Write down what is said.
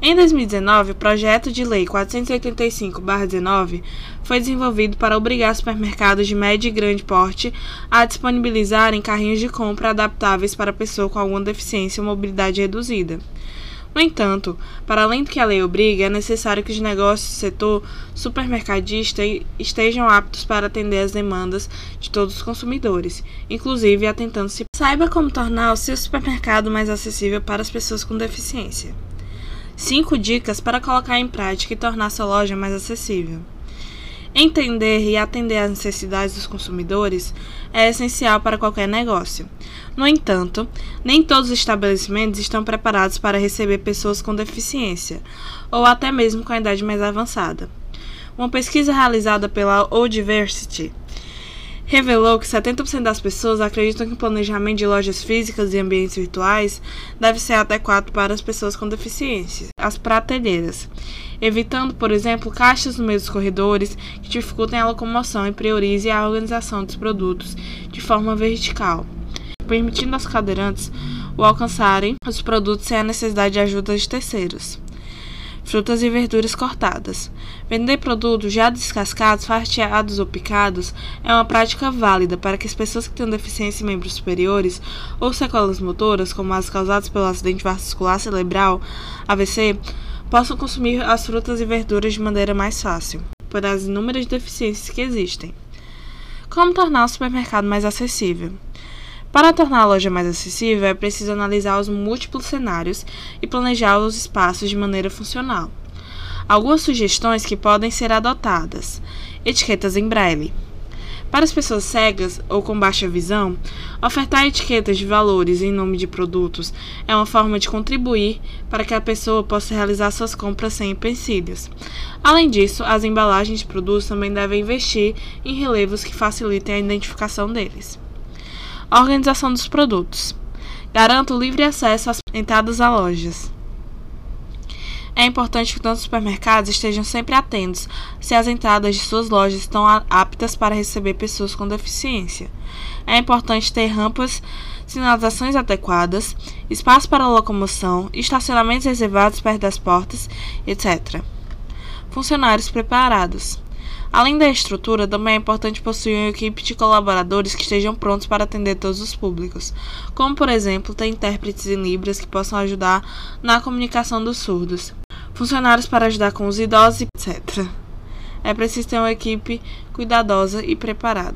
Em 2019, o projeto de lei 485/19 foi desenvolvido para obrigar supermercados de médio e grande porte a disponibilizarem carrinhos de compra adaptáveis para pessoa com alguma deficiência ou mobilidade reduzida. No entanto, para além do que a lei obriga, é necessário que os negócios do setor supermercadista estejam aptos para atender às demandas de todos os consumidores, inclusive atentando-se. Saiba como tornar o seu supermercado mais acessível para as pessoas com deficiência. 5 dicas para colocar em prática e tornar sua loja mais acessível. Entender e atender às necessidades dos consumidores é essencial para qualquer negócio. No entanto, nem todos os estabelecimentos estão preparados para receber pessoas com deficiência ou até mesmo com a idade mais avançada. Uma pesquisa realizada pela O Diversity revelou que 70% das pessoas acreditam que o planejamento de lojas físicas e ambientes virtuais deve ser adequado para as pessoas com deficiência, as prateleiras, evitando, por exemplo, caixas no meio dos corredores que dificultem a locomoção e priorize a organização dos produtos de forma vertical, permitindo aos cadeirantes o alcançarem os produtos sem a necessidade de ajuda de terceiros frutas e verduras cortadas. Vender produtos já descascados, fatiados ou picados é uma prática válida para que as pessoas que têm deficiência em membros superiores ou sequelas motoras, como as causadas pelo acidente vascular cerebral, AVC, possam consumir as frutas e verduras de maneira mais fácil, por as inúmeras deficiências que existem. Como tornar o supermercado mais acessível? Para tornar a loja mais acessível, é preciso analisar os múltiplos cenários e planejar os espaços de maneira funcional. Algumas sugestões que podem ser adotadas: etiquetas em braille. Para as pessoas cegas ou com baixa visão, ofertar etiquetas de valores em nome de produtos é uma forma de contribuir para que a pessoa possa realizar suas compras sem empecilhos. Além disso, as embalagens de produtos também devem investir em relevos que facilitem a identificação deles. A organização dos produtos. Garanta o livre acesso às entradas a lojas. É importante que todos os supermercados estejam sempre atentos se as entradas de suas lojas estão aptas para receber pessoas com deficiência. É importante ter rampas, sinalizações adequadas, espaço para locomoção, estacionamentos reservados perto das portas, etc. Funcionários preparados. Além da estrutura, também é importante possuir uma equipe de colaboradores que estejam prontos para atender todos os públicos, como, por exemplo, ter intérpretes em Libras que possam ajudar na comunicação dos surdos, funcionários para ajudar com os idosos, etc. É preciso ter uma equipe cuidadosa e preparada.